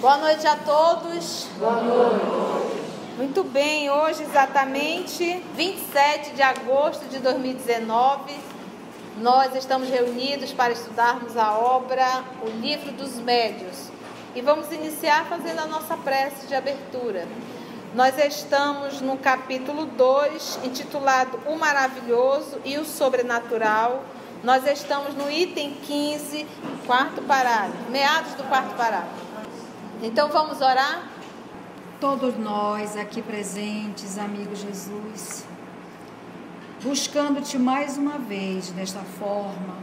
Boa noite a todos. Boa noite. Muito bem, hoje exatamente 27 de agosto de 2019, nós estamos reunidos para estudarmos a obra O Livro dos Médios e vamos iniciar fazendo a nossa prece de abertura. Nós estamos no capítulo 2, intitulado O Maravilhoso e o Sobrenatural. Nós estamos no item 15, quarto parágrafo, meados do quarto parágrafo. Então vamos orar? Todos nós aqui presentes, amigo Jesus, buscando-te mais uma vez desta forma,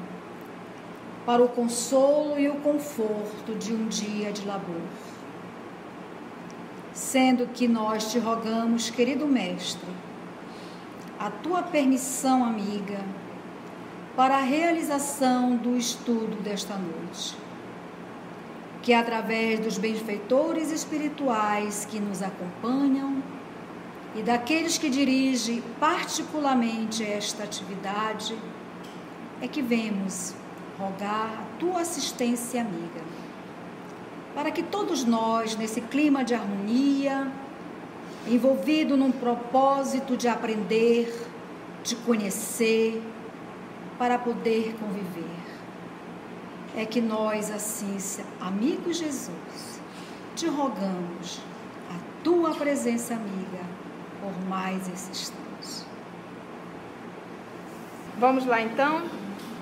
para o consolo e o conforto de um dia de labor. Sendo que nós te rogamos, querido Mestre, a tua permissão, amiga, para a realização do estudo desta noite que através dos benfeitores espirituais que nos acompanham e daqueles que dirigem particularmente esta atividade, é que vemos rogar a tua assistência amiga, para que todos nós, nesse clima de harmonia, envolvido num propósito de aprender, de conhecer, para poder conviver. É que nós, assim, amigo Jesus, te rogamos a tua presença amiga por mais esse instante. Vamos lá então?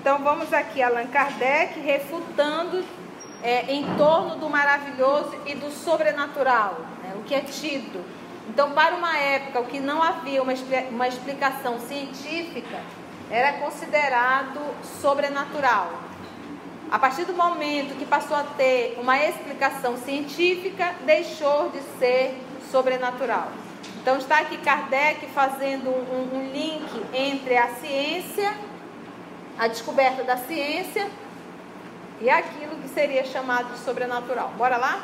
Então vamos aqui Allan Kardec refutando é, em torno do maravilhoso e do sobrenatural, né, o que é tido. Então, para uma época o que não havia uma, uma explicação científica, era considerado sobrenatural. A partir do momento que passou a ter uma explicação científica, deixou de ser sobrenatural. Então está aqui Kardec fazendo um, um link entre a ciência, a descoberta da ciência e aquilo que seria chamado de sobrenatural. Bora lá?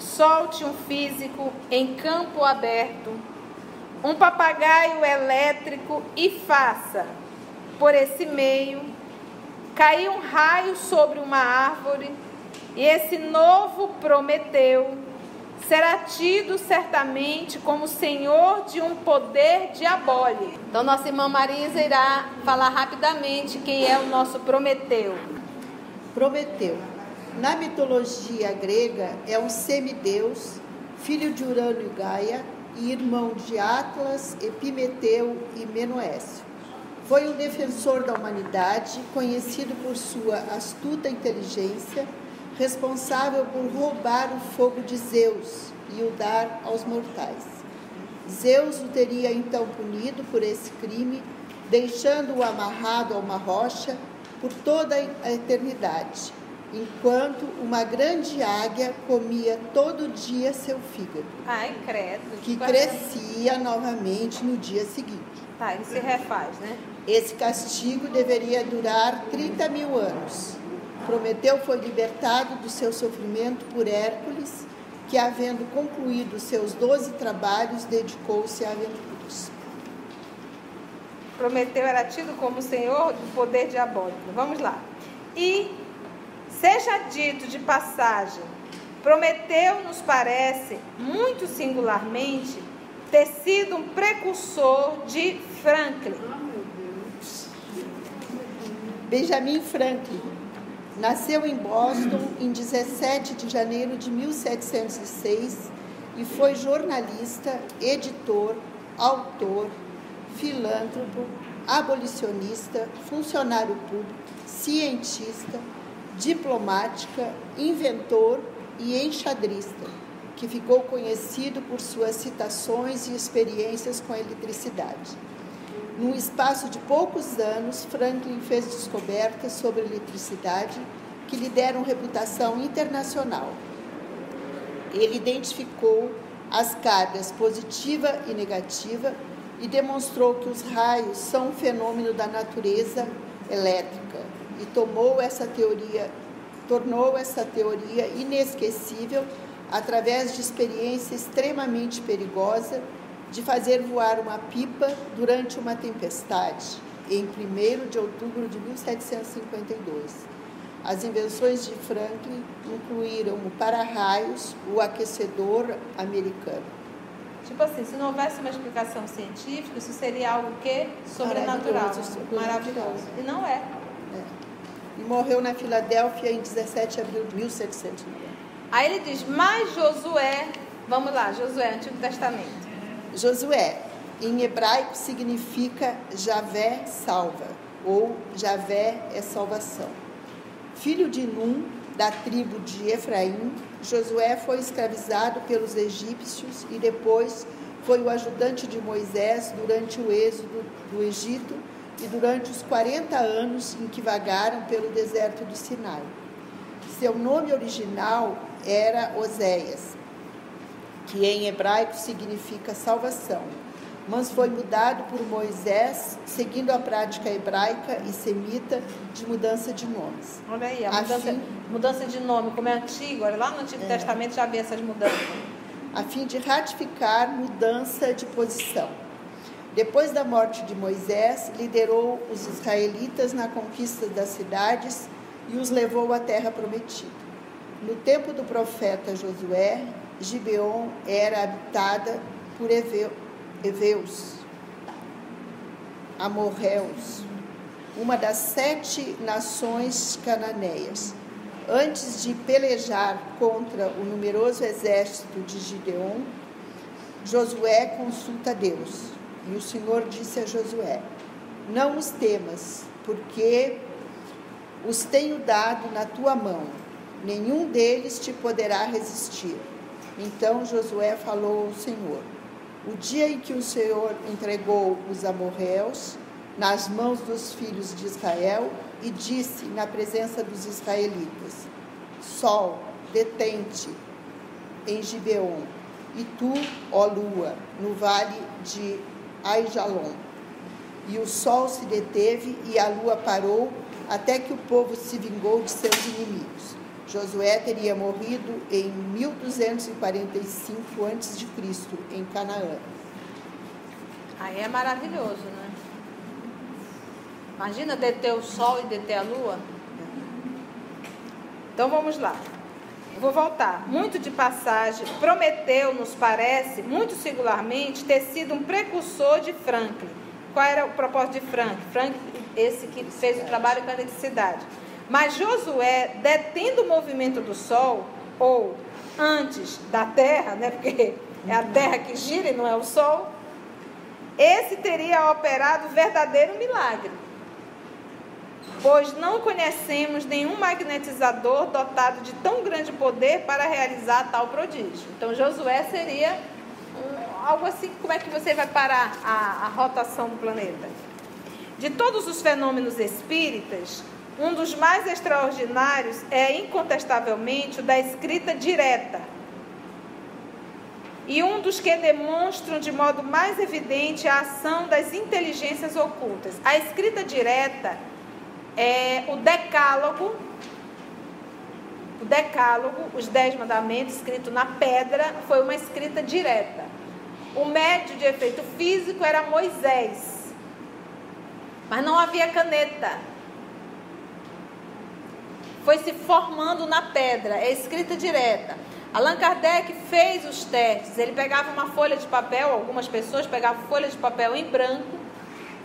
Solte um físico em campo aberto, um papagaio elétrico e faça, por esse meio, caiu um raio sobre uma árvore, e esse novo Prometeu será tido certamente como senhor de um poder diabólico. Então, nossa irmã Marisa irá falar rapidamente quem é o nosso Prometeu. Prometeu, na mitologia grega, é um semideus, filho de Urano e Gaia, e irmão de Atlas, Epimeteu e Menoécio. Foi um defensor da humanidade, conhecido por sua astuta inteligência, responsável por roubar o fogo de Zeus e o dar aos mortais. Zeus o teria então punido por esse crime, deixando-o amarrado a uma rocha por toda a eternidade, enquanto uma grande águia comia todo dia seu fígado. Ai, credo. Que crescia novamente no dia seguinte. Tá, ele se refaz, né? Esse castigo deveria durar 30 mil anos. Prometeu foi libertado do seu sofrimento por Hércules, que, havendo concluído seus doze trabalhos, dedicou-se a aventuras. Prometeu era tido como senhor do poder diabólico. Vamos lá. E seja dito de passagem, Prometeu nos parece, muito singularmente, ter sido um precursor de Franklin Benjamin Franklin nasceu em Boston em 17 de janeiro de 1706 e foi jornalista, editor, autor, filântropo, abolicionista, funcionário público, cientista, diplomática, inventor e enxadrista, que ficou conhecido por suas citações e experiências com a eletricidade. Num espaço de poucos anos, Franklin fez descobertas sobre eletricidade que lhe deram reputação internacional. Ele identificou as cargas positiva e negativa e demonstrou que os raios são um fenômeno da natureza elétrica e tomou essa teoria, tornou essa teoria inesquecível através de experiência extremamente perigosa de fazer voar uma pipa durante uma tempestade em 1 de outubro de 1752. As invenções de Franklin incluíram o para-raios, o aquecedor americano. Tipo assim, se não houvesse uma explicação científica, isso seria algo que sobrenatural, Maravilhoso, maravilhoso. E não é. E morreu na Filadélfia em 17 de abril de 1790. Aí ele diz: "Mas Josué, vamos lá, Josué, Antigo Testamento. Josué, em hebraico, significa Javé salva, ou Javé é salvação. Filho de Num, da tribo de Efraim, Josué foi escravizado pelos egípcios e depois foi o ajudante de Moisés durante o êxodo do Egito e durante os 40 anos em que vagaram pelo deserto do Sinai. Seu nome original era Oséias, que em hebraico significa salvação, mas foi mudado por Moisés, seguindo a prática hebraica e semita de mudança de nomes. Olha aí, a mudança, fim- mudança de nome, como é antigo, olha lá no Antigo Testamento já havia essas mudanças. a fim de ratificar mudança de posição. Depois da morte de Moisés, liderou os israelitas na conquista das cidades e os levou à terra prometida. No tempo do profeta Josué, Gibeon era habitada por Eveu- Eveus, Amorreus, uma das sete nações cananeias. Antes de pelejar contra o numeroso exército de Gideon, Josué consulta Deus. E o Senhor disse a Josué: Não os temas, porque os tenho dado na tua mão. Nenhum deles te poderá resistir. Então Josué falou ao Senhor: O dia em que o Senhor entregou os amorreus nas mãos dos filhos de Israel e disse na presença dos israelitas: Sol, detente em Gibeon, e tu, ó lua, no vale de Aijalon. E o sol se deteve e a lua parou, até que o povo se vingou de seus inimigos. Josué teria morrido em 1245 a.C., em Canaã. Aí é maravilhoso, né? Imagina deter o sol e deter a lua. Então vamos lá. Vou voltar. Muito de passagem, Prometeu nos parece, muito singularmente, ter sido um precursor de Franklin. Qual era o propósito de Franklin? Franklin, esse que fez o trabalho com a eletricidade. Mas Josué, detendo o movimento do Sol, ou antes da Terra, né? Porque é a Terra que gira e não é o Sol, esse teria operado verdadeiro milagre. Pois não conhecemos nenhum magnetizador dotado de tão grande poder para realizar tal prodígio. Então Josué seria algo assim, como é que você vai parar a, a rotação do planeta? De todos os fenômenos espíritas, um dos mais extraordinários é incontestavelmente o da escrita direta, e um dos que demonstram de modo mais evidente a ação das inteligências ocultas. A escrita direta é o decálogo, o decálogo, os dez mandamentos escrito na pedra, foi uma escrita direta. O médio de efeito físico era Moisés, mas não havia caneta. Foi se formando na pedra, é escrita direta. Allan Kardec fez os testes. Ele pegava uma folha de papel, algumas pessoas pegavam folha de papel em branco,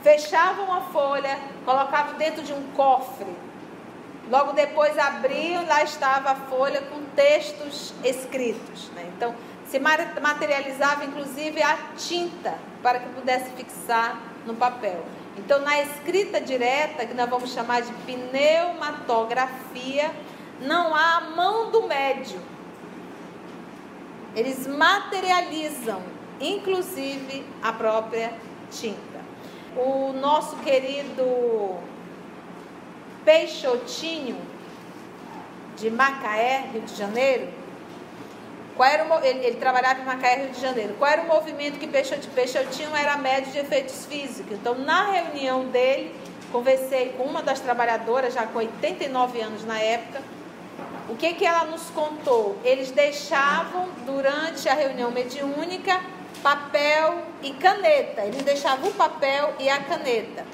fechavam a folha, colocavam dentro de um cofre. Logo depois abriam, lá estava a folha com textos escritos. né? Então, se ma- materializava inclusive a tinta para que pudesse fixar no papel. Então, na escrita direta, que nós vamos chamar de pneumatografia, não há a mão do médium. Eles materializam, inclusive, a própria tinta. O nosso querido Peixotinho, de Macaé, Rio de Janeiro, qual era o, ele, ele trabalhava em Macaé, Rio de Janeiro. Qual era o movimento que Peixotinho, Peixotinho era médio de efeitos físicos. Então, na reunião dele, conversei com uma das trabalhadoras, já com 89 anos na época. O que, que ela nos contou? Eles deixavam, durante a reunião mediúnica, papel e caneta. Eles deixavam o papel e a caneta.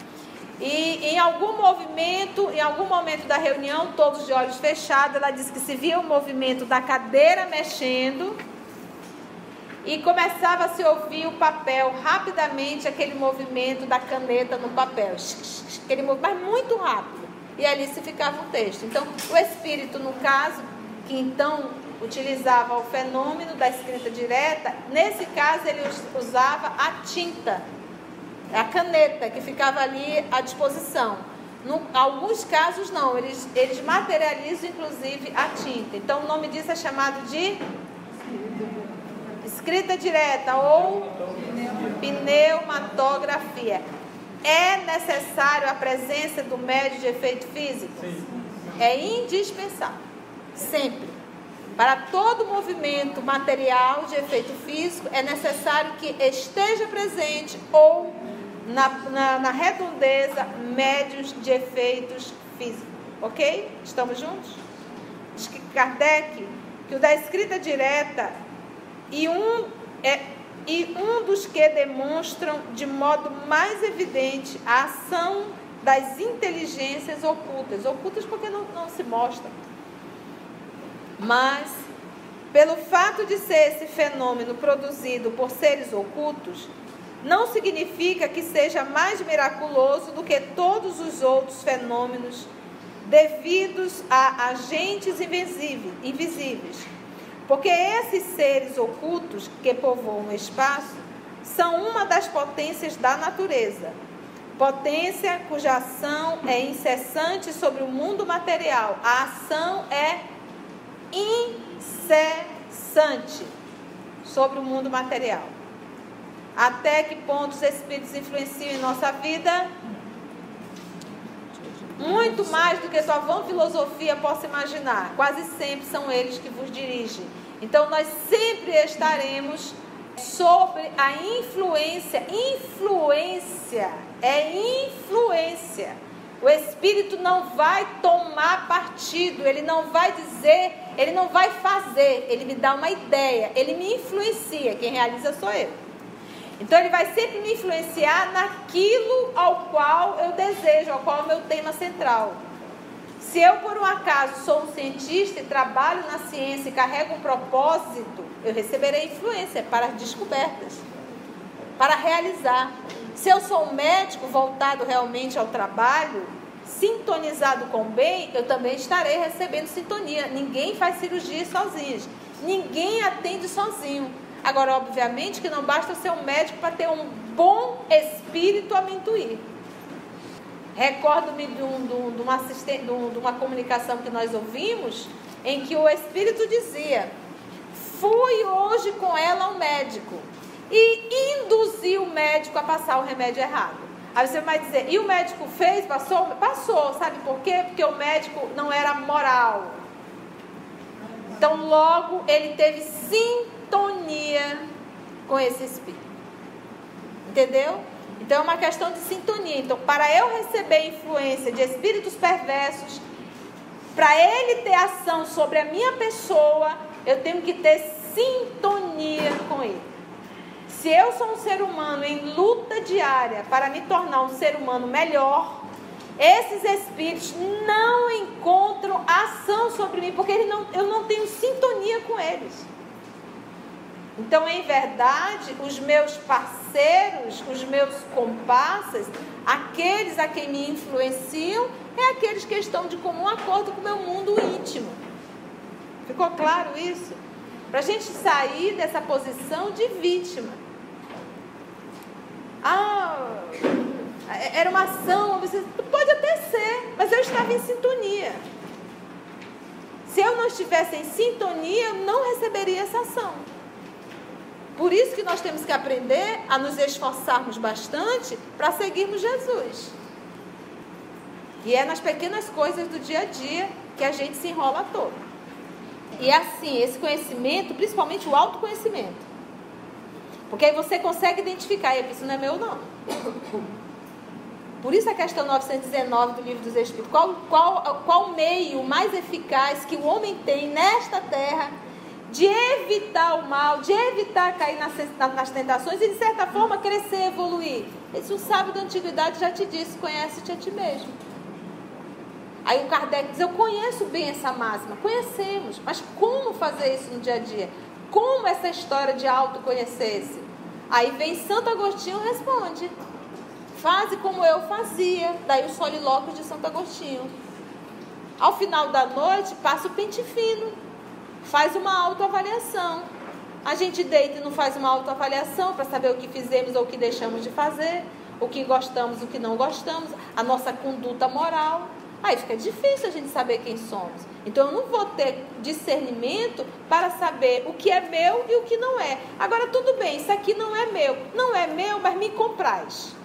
E em algum movimento, em algum momento da reunião, todos de olhos fechados, ela disse que se via o movimento da cadeira mexendo e começava a se ouvir o papel rapidamente, aquele movimento da caneta no papel, aquele mas muito rápido. E ali se ficava o texto. Então, o espírito, no caso, que então utilizava o fenômeno da escrita direta, nesse caso ele usava a tinta, a caneta que ficava ali à disposição. Em alguns casos não, eles, eles materializam inclusive a tinta. Então o nome disso é chamado de escrita direta ou pneumatografia. É necessário a presença do médio de efeito físico? Sim. É indispensável, sempre. Para todo movimento material de efeito físico, é necessário que esteja presente ou na, na, na redondeza médios de efeitos físicos. Ok? Estamos juntos? Diz que Kardec, que o da escrita direta e um, é, e um dos que demonstram de modo mais evidente a ação das inteligências ocultas. Ocultas porque não, não se mostram. Mas, pelo fato de ser esse fenômeno produzido por seres ocultos, não significa que seja mais miraculoso do que todos os outros fenômenos devidos a agentes invisíveis porque esses seres ocultos que povoam o espaço são uma das potências da natureza. Potência cuja ação é incessante sobre o mundo material. A ação é incessante sobre o mundo material. Até que ponto os espíritos influenciam em nossa vida? muito mais do que sua vã filosofia possa imaginar. Quase sempre são eles que vos dirigem. Então nós sempre estaremos sobre a influência. Influência é influência. O Espírito não vai tomar partido, ele não vai dizer, ele não vai fazer, ele me dá uma ideia, ele me influencia. Quem realiza sou eu. Então ele vai sempre me influenciar naquilo ao qual eu desejo, ao qual é o meu tema central. Se eu, por um acaso, sou um cientista e trabalho na ciência e carrego um propósito, eu receberei influência para as descobertas, para realizar. Se eu sou um médico voltado realmente ao trabalho, sintonizado com o bem, eu também estarei recebendo sintonia. Ninguém faz cirurgia sozinho, ninguém atende sozinho. Agora, obviamente que não basta ser um médico para ter um bom espírito a mentoir. Recordo-me de, um, de, uma de, um, de uma comunicação que nós ouvimos, em que o espírito dizia: Fui hoje com ela ao médico e induzi o médico a passar o remédio errado. Aí você vai dizer, e o médico fez, passou? Passou, sabe por quê? Porque o médico não era moral. Então, logo, ele teve sim sintonia com esse espírito. Entendeu? Então é uma questão de sintonia. Então, para eu receber influência de espíritos perversos, para ele ter ação sobre a minha pessoa, eu tenho que ter sintonia com ele. Se eu sou um ser humano em luta diária para me tornar um ser humano melhor, esses espíritos não encontram ação sobre mim, porque não, eu não tenho sintonia com eles. Então, em verdade, os meus parceiros, os meus comparsas, aqueles a quem me influenciam, é aqueles que estão de comum acordo com o meu mundo íntimo. Ficou claro isso? Para a gente sair dessa posição de vítima. Ah, era uma ação, você, pode até ser, mas eu estava em sintonia. Se eu não estivesse em sintonia, eu não receberia essa ação. Por isso que nós temos que aprender a nos esforçarmos bastante para seguirmos Jesus. E é nas pequenas coisas do dia a dia que a gente se enrola todo. E é assim, esse conhecimento, principalmente o autoconhecimento. Porque aí você consegue identificar, e isso não é meu não. Por isso a questão 919 do livro dos Espíritos. Qual, qual, qual meio mais eficaz que o homem tem nesta terra de evitar o mal, de evitar cair nas, nas tentações e, de certa forma, crescer, evoluir? Esse o sábio da antiguidade já te disse: conhece-te a ti mesmo. Aí o Kardec diz: Eu conheço bem essa máxima. Conhecemos, mas como fazer isso no dia a dia? Como essa história de autoconhecer-se? Aí vem Santo Agostinho responde: Faze como eu fazia. Daí o solilóquio de Santo Agostinho. Ao final da noite, passa o pente fino. Faz uma autoavaliação. A gente deita e não faz uma autoavaliação para saber o que fizemos ou o que deixamos de fazer, o que gostamos, o que não gostamos, a nossa conduta moral. Aí fica difícil a gente saber quem somos. Então eu não vou ter discernimento para saber o que é meu e o que não é. Agora tudo bem, isso aqui não é meu. Não é meu, mas me compraz.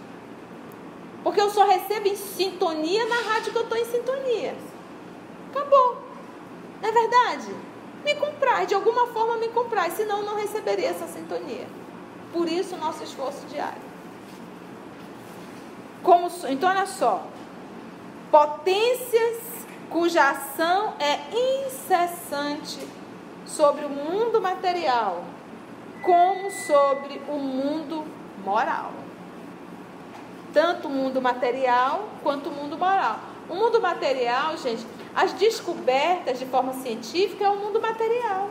Porque eu só recebo em sintonia na rádio que eu estou em sintonia. Acabou. Não é verdade? Me comprar, de alguma forma me comprar, senão não receberia essa sintonia. Por isso nosso esforço diário. Como, então, olha só. Potências cuja ação é incessante sobre o mundo material, como sobre o mundo moral tanto o mundo material quanto o mundo moral. O mundo material, gente, as descobertas de forma científica é o mundo material.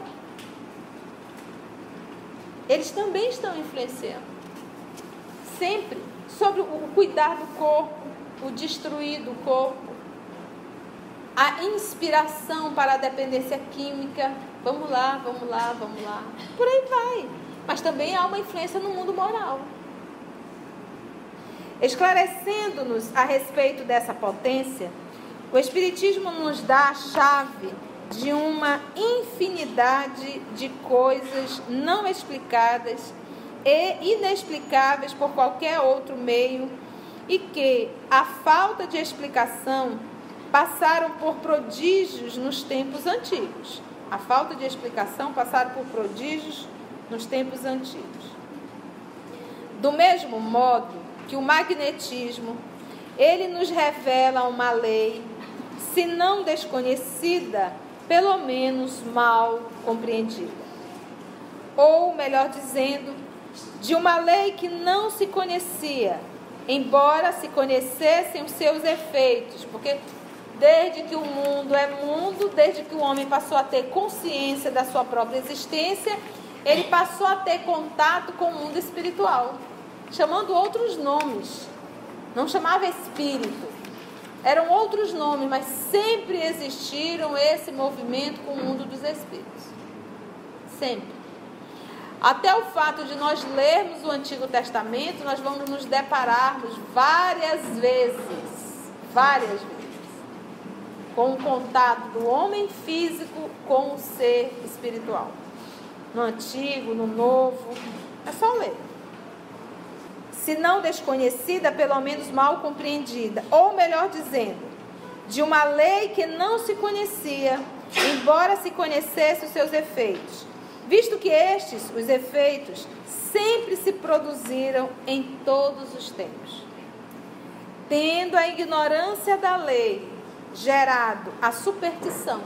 Eles também estão influenciando. Sempre sobre o cuidar do corpo, o destruir do corpo, a inspiração para a dependência química. Vamos lá, vamos lá, vamos lá. Por aí vai. Mas também há uma influência no mundo moral. Esclarecendo-nos a respeito dessa potência, o Espiritismo nos dá a chave de uma infinidade de coisas não explicadas e inexplicáveis por qualquer outro meio e que, a falta de explicação, passaram por prodígios nos tempos antigos. A falta de explicação passaram por prodígios nos tempos antigos. Do mesmo modo, que o magnetismo ele nos revela uma lei, se não desconhecida, pelo menos mal compreendida. Ou, melhor dizendo, de uma lei que não se conhecia, embora se conhecessem os seus efeitos, porque desde que o mundo é mundo, desde que o homem passou a ter consciência da sua própria existência, ele passou a ter contato com o mundo espiritual chamando outros nomes. Não chamava espírito. Eram outros nomes, mas sempre existiram esse movimento com o mundo dos espíritos. Sempre. Até o fato de nós lermos o Antigo Testamento, nós vamos nos depararmos várias vezes, várias vezes, com o contato do homem físico com o ser espiritual. No Antigo, no Novo, é só ler se não desconhecida, pelo menos mal compreendida, ou melhor dizendo, de uma lei que não se conhecia, embora se conhecesse os seus efeitos, visto que estes, os efeitos, sempre se produziram em todos os tempos. Tendo a ignorância da lei gerado a superstição.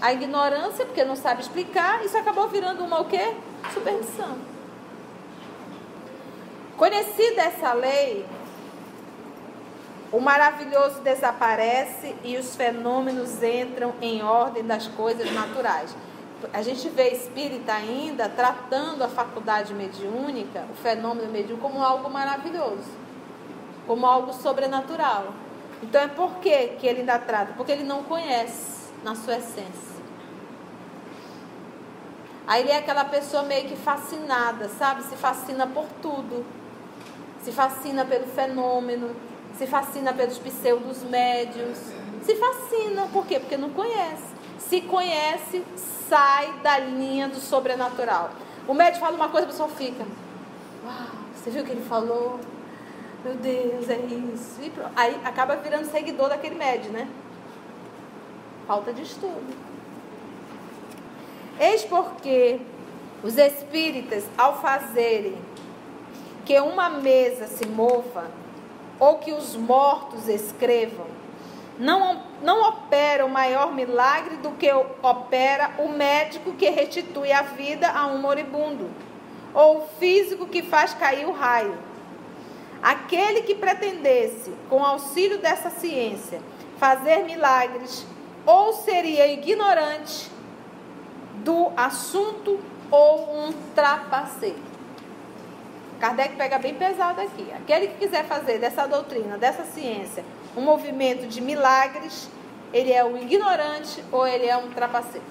A ignorância, porque não sabe explicar, isso acabou virando uma o quê? Superstição. Conhecida essa lei, o maravilhoso desaparece e os fenômenos entram em ordem das coisas naturais. A gente vê espírita ainda tratando a faculdade mediúnica, o fenômeno mediúnico, como algo maravilhoso, como algo sobrenatural. Então é por que, que ele ainda trata? Porque ele não conhece na sua essência. Aí ele é aquela pessoa meio que fascinada, sabe? Se fascina por tudo se fascina pelo fenômeno, se fascina pelos pseudos médios, se fascina, por quê? Porque não conhece. Se conhece, sai da linha do sobrenatural. O médico fala uma coisa, a pessoa fica, uau, você viu o que ele falou? Meu Deus, é isso. E aí acaba virando seguidor daquele médico, né? Falta de estudo. Eis porque os espíritas, ao fazerem que uma mesa se mova ou que os mortos escrevam, não, não opera o maior milagre do que opera o médico que restitui a vida a um moribundo, ou o físico que faz cair o raio. Aquele que pretendesse, com auxílio dessa ciência, fazer milagres, ou seria ignorante do assunto ou um trapaceiro. Kardec pega bem pesado aqui. Aquele que quiser fazer dessa doutrina, dessa ciência, um movimento de milagres, ele é um ignorante ou ele é um trapaceiro.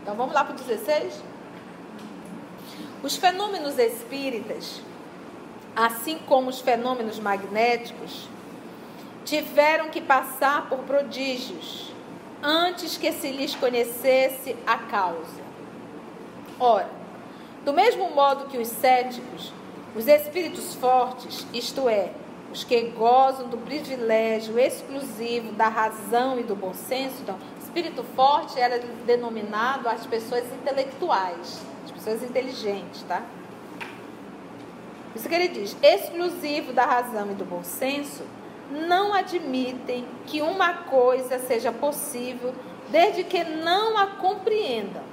Então vamos lá para o 16? Os fenômenos espíritas, assim como os fenômenos magnéticos, tiveram que passar por prodígios antes que se lhes conhecesse a causa. Ora, do mesmo modo que os céticos, os espíritos fortes, isto é, os que gozam do privilégio exclusivo da razão e do bom senso, então, espírito forte era denominado às pessoas intelectuais, as pessoas inteligentes, tá? Isso que ele diz, exclusivo da razão e do bom senso, não admitem que uma coisa seja possível desde que não a compreendam.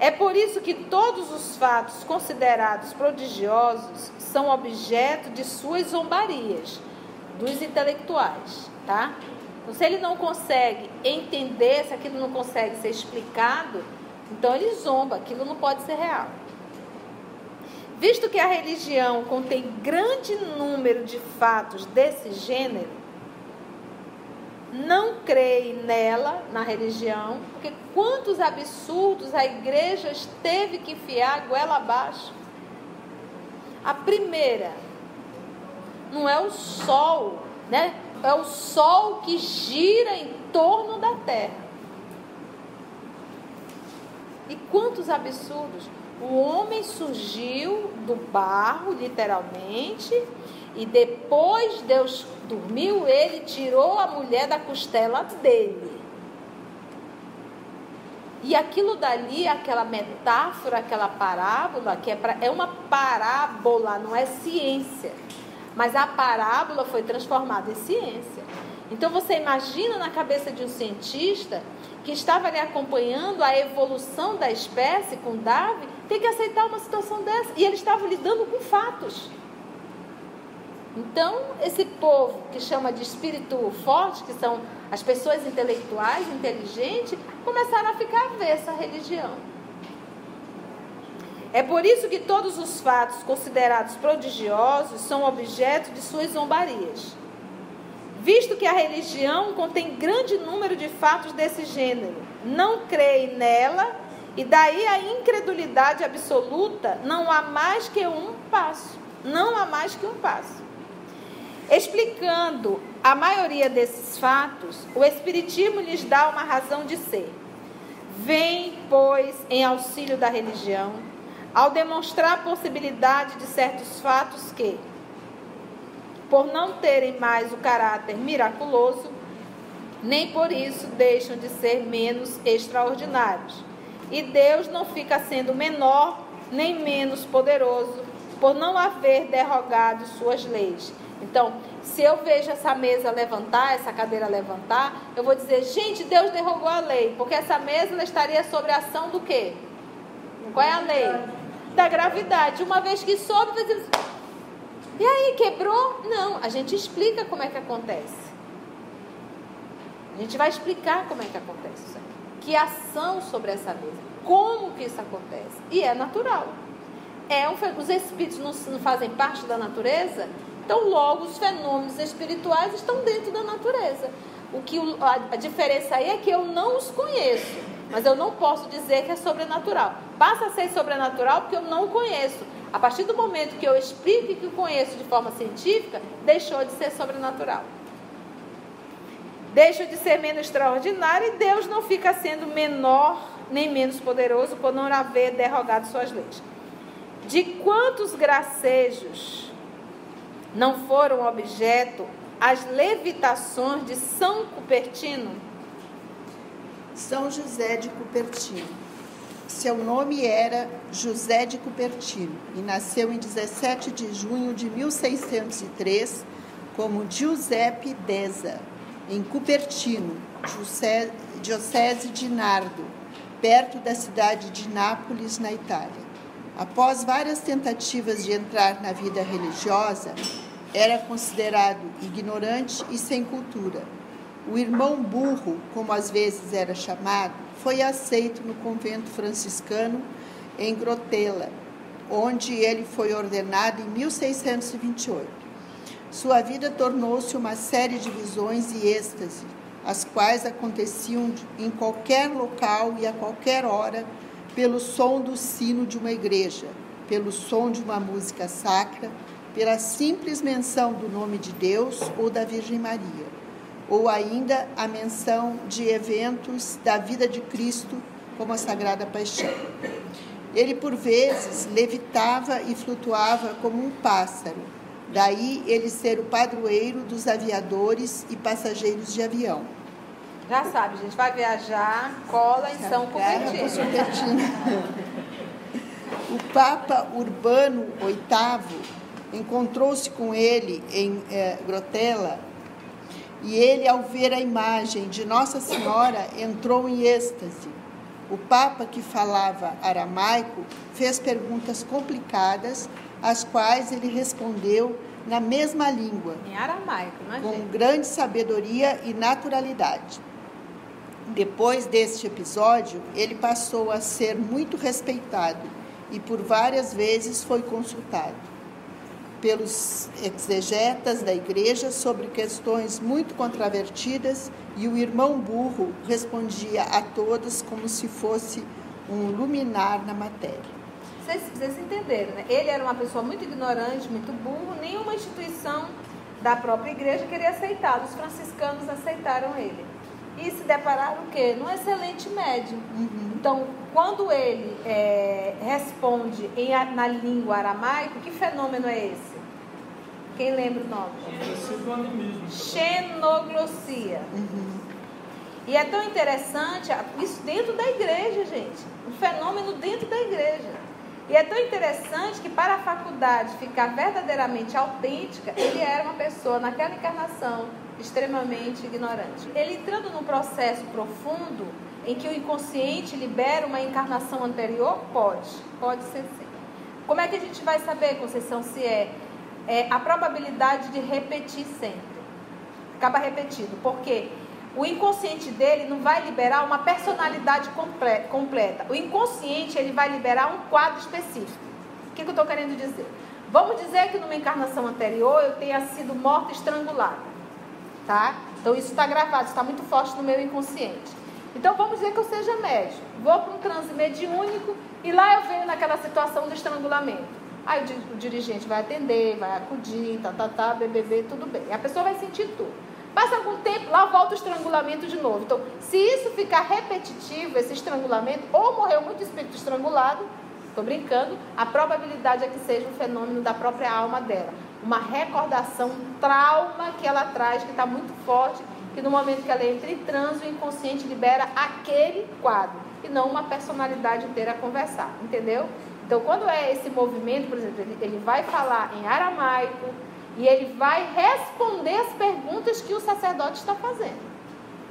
É por isso que todos os fatos considerados prodigiosos são objeto de suas zombarias, dos intelectuais, tá? Então, se ele não consegue entender, se aquilo não consegue ser explicado, então ele zomba, aquilo não pode ser real. Visto que a religião contém grande número de fatos desse gênero, não creem nela, na religião, porque quantos absurdos a igreja teve que enfiar a goela abaixo. A primeira, não é o sol, né? É o sol que gira em torno da terra. E quantos absurdos? O homem surgiu do barro, literalmente, e depois Deus dormiu, ele tirou a mulher da costela dele. E aquilo dali, aquela metáfora, aquela parábola, que é, pra, é uma parábola, não é ciência. Mas a parábola foi transformada em ciência. Então você imagina na cabeça de um cientista que estava ali acompanhando a evolução da espécie com Darwin, tem que aceitar uma situação dessa. E eles estavam lidando com fatos. Então, esse povo que chama de espírito forte, que são as pessoas intelectuais, inteligentes, começaram a ficar avessa à religião. É por isso que todos os fatos considerados prodigiosos são objeto de suas zombarias. Visto que a religião contém grande número de fatos desse gênero, não creem nela e daí a incredulidade absoluta, não há mais que um passo. Não há mais que um passo. Explicando a maioria desses fatos, o Espiritismo lhes dá uma razão de ser. Vem, pois, em auxílio da religião, ao demonstrar a possibilidade de certos fatos que, por não terem mais o caráter miraculoso, nem por isso deixam de ser menos extraordinários e Deus não fica sendo menor nem menos poderoso por não haver derrogado suas leis. Então, se eu vejo essa mesa levantar, essa cadeira levantar, eu vou dizer, gente, Deus derrogou a lei, porque essa mesa estaria sobre a ação do quê? Qual é a lei? Da gravidade. Uma vez que sobe, dizer, e aí, quebrou? Não, a gente explica como é que acontece. A gente vai explicar como é que acontece isso que ação sobre essa mesa, como que isso acontece. E é natural. É um, os espíritos não, não fazem parte da natureza, então logo os fenômenos espirituais estão dentro da natureza. O que a, diferença aí é que eu não os conheço, mas eu não posso dizer que é sobrenatural. Passa a ser sobrenatural porque eu não conheço. A partir do momento que eu explico que o conheço de forma científica, deixou de ser sobrenatural deixa de ser menos extraordinário e Deus não fica sendo menor nem menos poderoso por não haver derrogado suas leis. De quantos gracejos não foram objeto as levitações de São Cupertino? São José de Cupertino. Seu nome era José de Cupertino e nasceu em 17 de junho de 1603 como Giuseppe Deza, em Cupertino, diocese de Nardo, perto da cidade de Nápoles, na Itália. Após várias tentativas de entrar na vida religiosa, era considerado ignorante e sem cultura. O irmão burro, como às vezes era chamado, foi aceito no convento franciscano em Grotela, onde ele foi ordenado em 1628. Sua vida tornou-se uma série de visões e êxtase, as quais aconteciam em qualquer local e a qualquer hora, pelo som do sino de uma igreja, pelo som de uma música sacra, pela simples menção do nome de Deus ou da Virgem Maria, ou ainda a menção de eventos da vida de Cristo, como a Sagrada Paixão. Ele, por vezes, levitava e flutuava como um pássaro, daí ele ser o padroeiro dos aviadores e passageiros de avião já sabe, gente, vai viajar, cola em São Cupertino. O Papa Urbano VIII encontrou-se com ele em eh, Grotela e ele, ao ver a imagem de Nossa Senhora, entrou em êxtase. O Papa, que falava aramaico, fez perguntas complicadas, às quais ele respondeu na mesma língua. Em aramaico, não é? Com grande sabedoria e naturalidade. Depois deste episódio, ele passou a ser muito respeitado e por várias vezes foi consultado pelos exegetas da igreja sobre questões muito controvertidas e o irmão burro respondia a todas como se fosse um luminar na matéria. Vocês, vocês entenderam, né? Ele era uma pessoa muito ignorante, muito burro, nenhuma instituição da própria igreja queria aceitá-lo. Os franciscanos aceitaram ele e se depararam o quê? Num excelente médium. Uhum. Então, quando ele é, responde em, na língua aramaica, que fenômeno é esse? Quem lembra o nome? Xenoglossia. Uhum. E é tão interessante, isso dentro da igreja, gente. Um fenômeno dentro da igreja. E é tão interessante que para a faculdade ficar verdadeiramente autêntica, ele era uma pessoa naquela encarnação extremamente ignorante. Ele entrando num processo profundo em que o inconsciente libera uma encarnação anterior, pode, pode ser sim. Como é que a gente vai saber, Conceição, se é, é a probabilidade de repetir sempre? Acaba repetindo, porque o inconsciente dele não vai liberar uma personalidade completa. O inconsciente ele vai liberar um quadro específico. O que, que eu estou querendo dizer? Vamos dizer que numa encarnação anterior eu tenha sido morta estrangulada tá? Então isso está gravado, está muito forte no meu inconsciente. Então vamos dizer que eu seja médico, vou para um transe mediúnico e lá eu venho naquela situação do estrangulamento. Aí o dirigente vai atender, vai acudir, tá, tá, tá, BBB, tudo bem. A pessoa vai sentir tudo. Passa algum tempo, lá volta o estrangulamento de novo. Então, se isso ficar repetitivo, esse estrangulamento, ou morreu muito espírito estrangulado, estou brincando, a probabilidade é que seja um fenômeno da própria alma dela uma recordação, um trauma que ela traz, que está muito forte, que no momento que ela entra em transe, o inconsciente libera aquele quadro, e não uma personalidade inteira a conversar, entendeu? Então, quando é esse movimento, por exemplo, ele, ele vai falar em aramaico e ele vai responder as perguntas que o sacerdote está fazendo.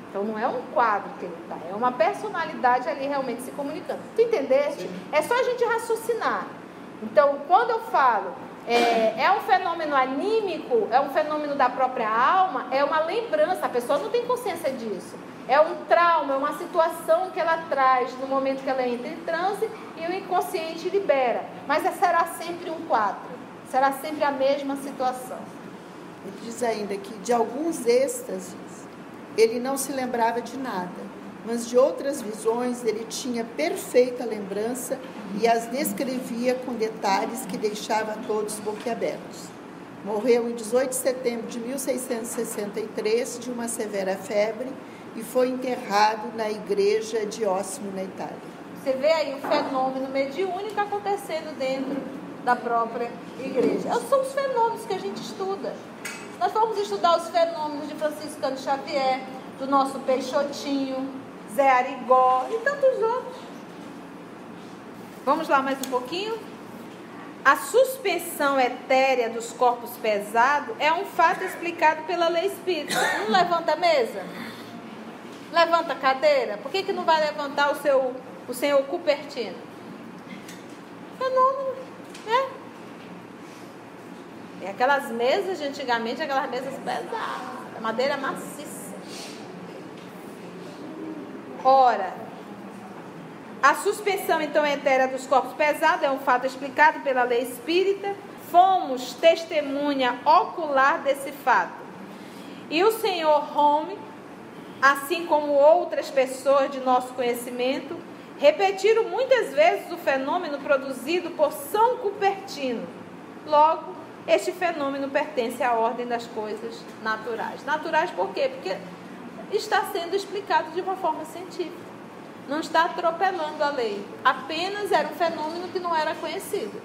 Então não é um quadro que ele está, é uma personalidade ali realmente se comunicando. Tu entendeste? Sim. É só a gente raciocinar. Então, quando eu falo é, é um fenômeno anímico, é um fenômeno da própria alma, é uma lembrança, a pessoa não tem consciência disso. É um trauma, é uma situação que ela traz no momento que ela entra em transe e o inconsciente libera. Mas será sempre um quadro, será sempre a mesma situação. Ele diz ainda que de alguns êxtases ele não se lembrava de nada mas de outras visões ele tinha perfeita lembrança e as descrevia com detalhes que deixava todos boquiabertos. Morreu em 18 de setembro de 1663 de uma severa febre e foi enterrado na igreja de Ósimo, na Itália. Você vê aí o fenômeno mediúnico acontecendo dentro da própria igreja. São os fenômenos que a gente estuda. Nós vamos estudar os fenômenos de Franciscano Xavier, do nosso Peixotinho, Zé Arigó e tantos outros. Vamos lá mais um pouquinho? A suspensão etérea dos corpos pesados é um fato explicado pela lei espírita. Não levanta a mesa? Levanta a cadeira? Por que, que não vai levantar o seu o senhor Cupertino? Fenômeno, né? E aquelas mesas de antigamente, aquelas mesas pesadas, madeira maciça. Ora, a suspensão então etérea dos corpos pesados é um fato explicado pela lei espírita. Fomos testemunha ocular desse fato. E o senhor Home, assim como outras pessoas de nosso conhecimento, repetiram muitas vezes o fenômeno produzido por São Cupertino. Logo, este fenômeno pertence à ordem das coisas naturais. Naturais por quê? Porque está sendo explicado de uma forma científica. Não está atropelando a lei. Apenas era um fenômeno que não era conhecido.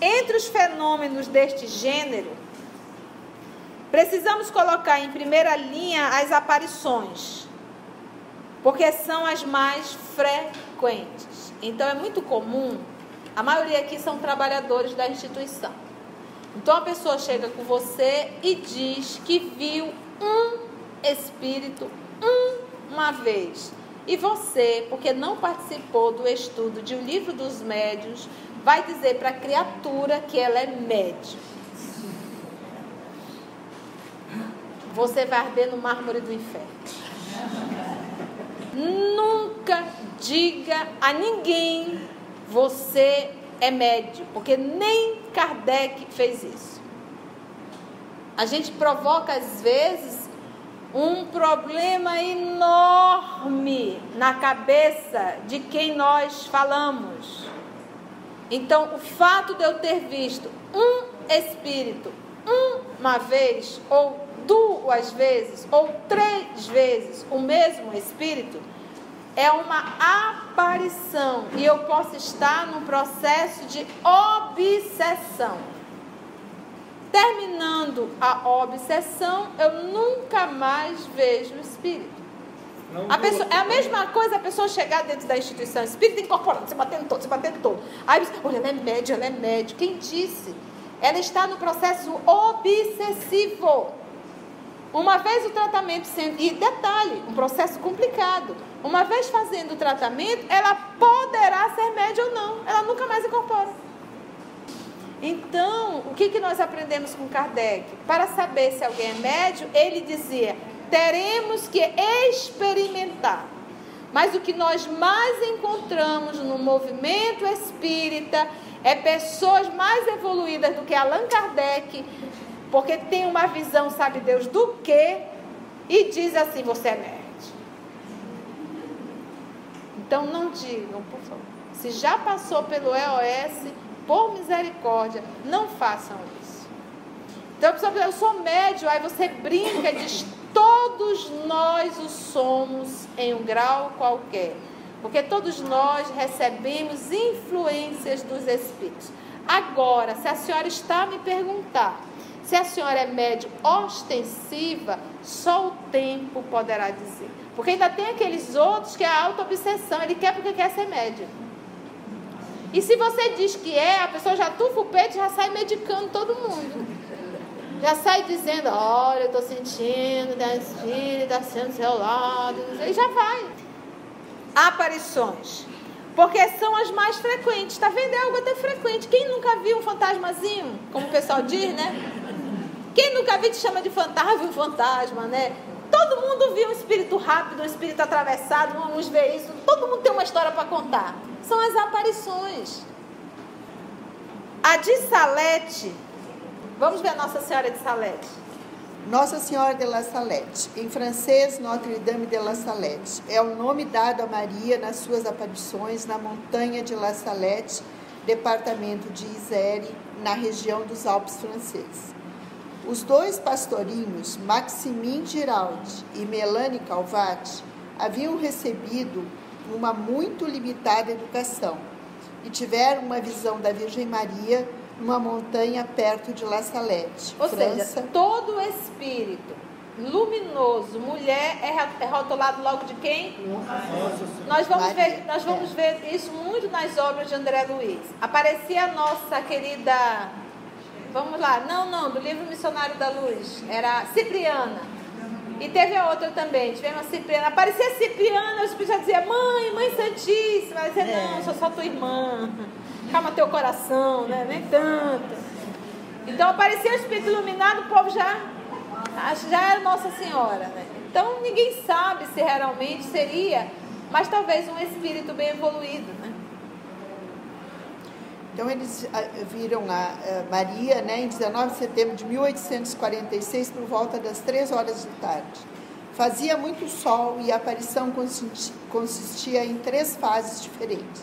Entre os fenômenos deste gênero, precisamos colocar em primeira linha as aparições, porque são as mais frequentes. Então é muito comum, a maioria aqui são trabalhadores da instituição. Então a pessoa chega com você e diz que viu um espírito uma vez. E você, porque não participou do estudo de O Livro dos Médios, vai dizer para a criatura que ela é médio. Você vai arder no mármore do inferno. Nunca diga a ninguém você é médio, porque nem Kardec fez isso. A gente provoca às vezes um problema enorme na cabeça de quem nós falamos. Então, o fato de eu ter visto um espírito uma vez, ou duas vezes, ou três vezes o mesmo espírito, é uma aparição e eu posso estar num processo de obsessão. Terminando a obsessão, eu nunca mais vejo o espírito. A pessoa, é a mesma coisa a pessoa chegar dentro da instituição espírita incorporando, se batendo todo, se batendo todo. Aí você, olha, ela é média, ela é média. Quem disse? Ela está no processo obsessivo. Uma vez o tratamento sendo. E detalhe, um processo complicado. Uma vez fazendo o tratamento, ela poderá ser média ou não. Ela nunca mais incorpora. Então, o que, que nós aprendemos com Kardec? Para saber se alguém é médio, ele dizia: teremos que experimentar. Mas o que nós mais encontramos no movimento espírita é pessoas mais evoluídas do que Allan Kardec, porque tem uma visão, sabe Deus, do que, e diz assim: você é nerd. Então não digam, por favor. Se já passou pelo EOS, por misericórdia, não façam isso. Então eu sou médio, aí você brinca e diz, todos nós o somos em um grau qualquer. Porque todos nós recebemos influências dos Espíritos. Agora, se a senhora está a me perguntar se a senhora é médio ostensiva, só o tempo poderá dizer. Porque ainda tem aqueles outros que é a auto-obsessão, ele quer porque quer ser médio. E se você diz que é, a pessoa já tufa o peito e já sai medicando todo mundo. Já sai dizendo, olha, eu estou sentindo, da espírita sendo seu lado, e já vai. Aparições. Porque são as mais frequentes. Está vendo? É algo até frequente. Quem nunca viu um fantasmazinho, como o pessoal diz, né? Quem nunca viu te chama de fantasma, fantasma, né? Todo mundo viu um espírito rápido, um espírito atravessado, uns vê isso. Todo mundo tem uma história para contar. São as aparições. A de Salete, vamos ver a Nossa Senhora de Salete. Nossa Senhora de La Salette, em francês Notre Dame de La Salette, é o nome dado a Maria nas suas aparições na montanha de La Salette, departamento de Isère, na região dos Alpes franceses. Os dois pastorinhos, Maximin Giraldi e Melanie Calvati, haviam recebido uma muito limitada educação e tiveram uma visão da Virgem Maria numa montanha perto de La Salette, Ou França. seja, todo espírito luminoso. Mulher é rotulado logo de quem? Nós vamos ver, nós vamos ver isso muito nas obras de André Luiz. Aparecia a nossa querida, vamos lá, não, não, do livro Missionário da Luz, era Cipriana. E teve a outra também, tivemos a Cipriana. Aparecia a Cipriana, o Espírito já dizia, mãe, mãe santíssima. Ela dizia, não, sou só tua irmã. Calma teu coração, né? Nem tanto. Então aparecia o Espírito iluminado, o povo já, já era Nossa Senhora, né? Então ninguém sabe se realmente seria, mas talvez um espírito bem evoluído, né? Então eles ah, viram a Maria né, em 19 de setembro de 1846, por volta das 3 horas de tarde. Fazia muito sol e a aparição consistia em três fases diferentes.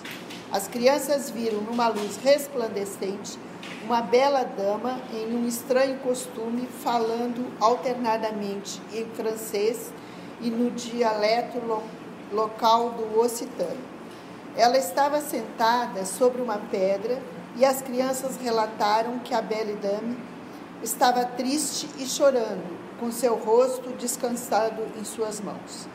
As crianças viram numa luz resplandecente uma bela dama em um estranho costume, falando alternadamente em francês e no dialeto lo local do occitano. Ela estava sentada sobre uma pedra e as crianças relataram que a bela dame estava triste e chorando, com seu rosto descansado em suas mãos.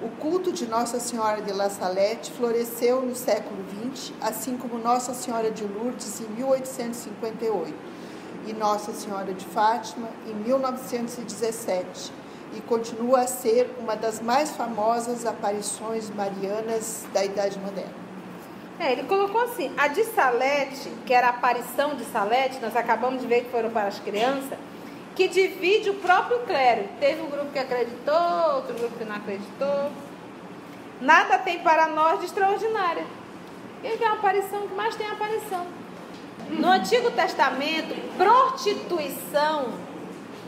O culto de Nossa Senhora de La Salette floresceu no século XX, assim como Nossa Senhora de Lourdes em 1858 e Nossa Senhora de Fátima em 1917 e continua a ser uma das mais famosas aparições marianas da Idade Moderna. É, ele colocou assim, a de Salete, que era a aparição de Salete, nós acabamos de ver que foram para as crianças, que divide o próprio clero. Teve um grupo que acreditou, outro grupo que não acreditou. Nada tem para nós de extraordinária. Quem vê uma aparição, que mais tem aparição. No Antigo Testamento, prostituição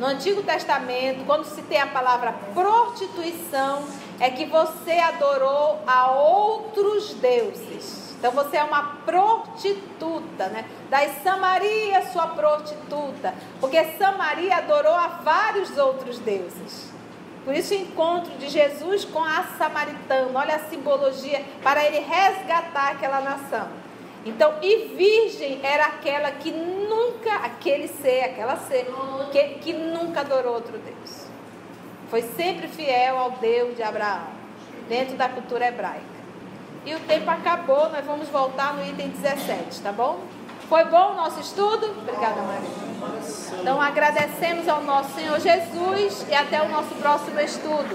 no Antigo Testamento, quando se tem a palavra prostituição, é que você adorou a outros deuses. Então você é uma prostituta, né? Daí Samaria, sua prostituta, porque Samaria adorou a vários outros deuses. Por isso o encontro de Jesus com a samaritana, olha a simbologia para ele resgatar aquela nação. Então, e virgem era aquela que nunca, aquele ser, aquela ser, que, que nunca adorou outro Deus. Foi sempre fiel ao Deus de Abraão, dentro da cultura hebraica. E o tempo acabou, nós vamos voltar no item 17, tá bom? Foi bom o nosso estudo? Obrigada, Maria. Então agradecemos ao nosso Senhor Jesus e até o nosso próximo estudo.